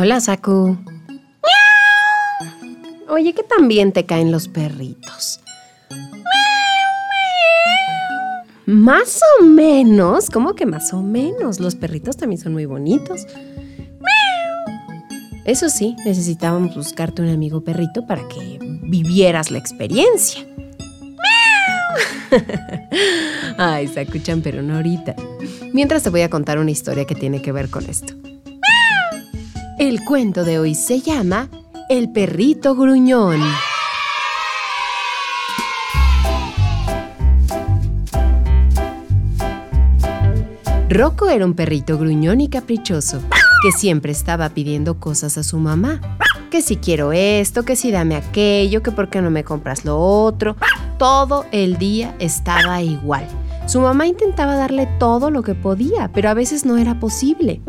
Hola, Saku. Oye, ¿qué tan bien te caen los perritos? Más o menos. ¿Cómo que más o menos? Los perritos también son muy bonitos. Eso sí, necesitábamos buscarte un amigo perrito para que vivieras la experiencia. Ay, Sakuchan, pero no ahorita. Mientras te voy a contar una historia que tiene que ver con esto. El cuento de hoy se llama El perrito gruñón. Rocco era un perrito gruñón y caprichoso, que siempre estaba pidiendo cosas a su mamá. Que si quiero esto, que si dame aquello, que por qué no me compras lo otro. Todo el día estaba igual. Su mamá intentaba darle todo lo que podía, pero a veces no era posible.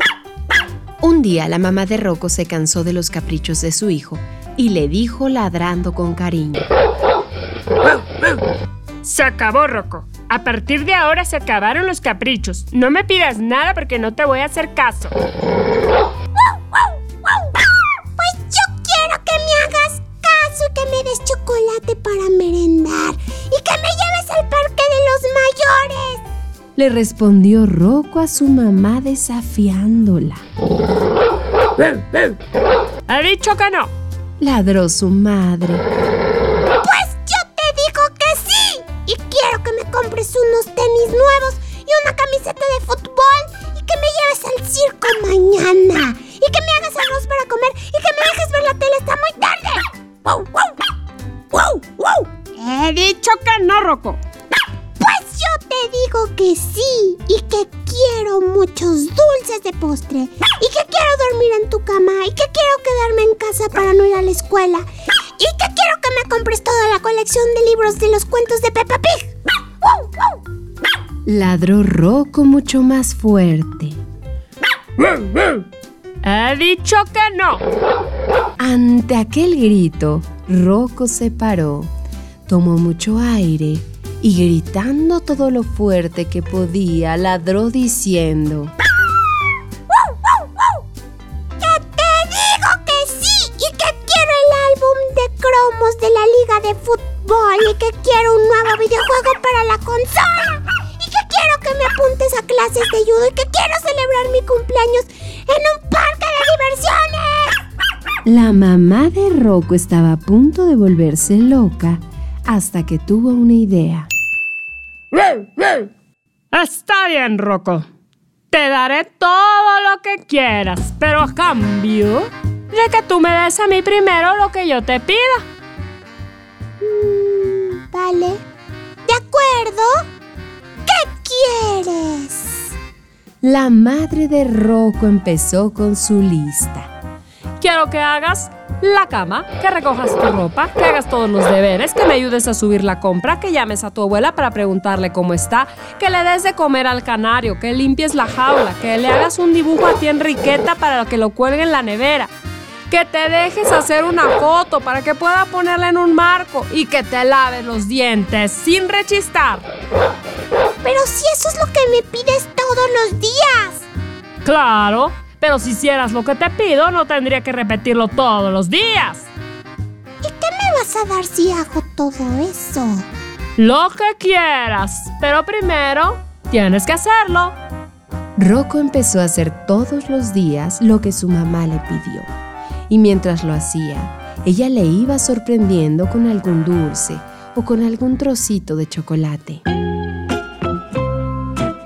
Un día la mamá de Rocco se cansó de los caprichos de su hijo y le dijo ladrando con cariño. Se acabó, Rocco. A partir de ahora se acabaron los caprichos. No me pidas nada porque no te voy a hacer caso. Le respondió Rocco a su mamá desafiándola. Ha dicho que no. Ladró su madre. Pues yo te digo que sí. Y quiero que me compres unos tenis nuevos y una camiseta de fútbol y que me lleves al circo mañana. Y que me hagas arroz para comer y que me dejes ver la tele. Está muy tarde. ¡Wow, wow! ¡Wow, He dicho que no, Rocco que sí y que quiero muchos dulces de postre y que quiero dormir en tu cama y que quiero quedarme en casa para no ir a la escuela y que quiero que me compres toda la colección de libros de los cuentos de Peppa Pig. Ladró Rocco mucho más fuerte. He dicho que no. Ante aquel grito, Rocco se paró, tomó mucho aire y gritando todo lo fuerte que podía, ladró diciendo... ¡Que te digo que sí! Y que quiero el álbum de cromos de la liga de fútbol y que quiero un nuevo videojuego para la consola y que quiero que me apuntes a clases de judo y que quiero celebrar mi cumpleaños en un parque de diversiones. La mamá de Rocco estaba a punto de volverse loca hasta que tuvo una idea. Está bien, Rocco. Te daré todo lo que quieras, pero a cambio de que tú me des a mí primero lo que yo te pida. Mm, vale. ¿De acuerdo? ¿Qué quieres? La madre de Rocco empezó con su lista. Quiero que hagas la cama, que recojas tu ropa, que hagas todos los deberes, que me ayudes a subir la compra, que llames a tu abuela para preguntarle cómo está, que le des de comer al canario, que limpies la jaula, que le hagas un dibujo a ti Enriqueta para que lo cuelgue en la nevera, que te dejes hacer una foto para que pueda ponerla en un marco y que te laves los dientes sin rechistar. Pero si eso es lo que me pides todos los días. Claro. Pero si hicieras lo que te pido, no tendría que repetirlo todos los días. ¿Y qué me vas a dar si hago todo eso? Lo que quieras, pero primero tienes que hacerlo. Rocco empezó a hacer todos los días lo que su mamá le pidió. Y mientras lo hacía, ella le iba sorprendiendo con algún dulce o con algún trocito de chocolate.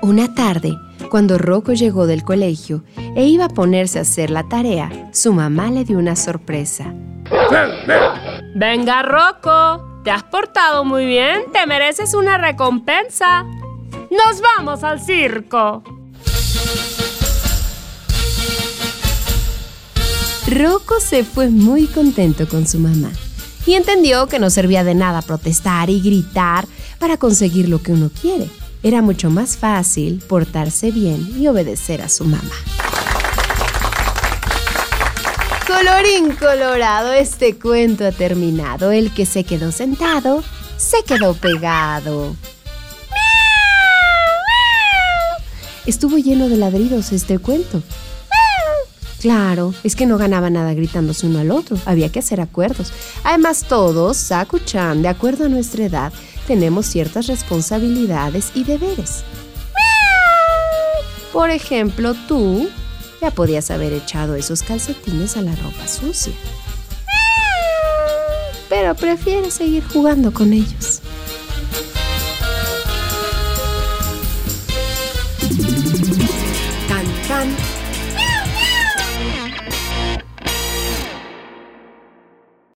Una tarde, cuando Rocco llegó del colegio e iba a ponerse a hacer la tarea, su mamá le dio una sorpresa. Venga, Rocco, te has portado muy bien, te mereces una recompensa. ¡Nos vamos al circo! Rocco se fue muy contento con su mamá y entendió que no servía de nada protestar y gritar para conseguir lo que uno quiere. Era mucho más fácil portarse bien y obedecer a su mamá. Colorín colorado, este cuento ha terminado. El que se quedó sentado, se quedó pegado. Estuvo lleno de ladridos este cuento. Claro, es que no ganaba nada gritándose uno al otro, había que hacer acuerdos. Además, todos, Saku-chan, de acuerdo a nuestra edad, tenemos ciertas responsabilidades y deberes. Por ejemplo, tú ya podías haber echado esos calcetines a la ropa sucia. Pero prefieres seguir jugando con ellos.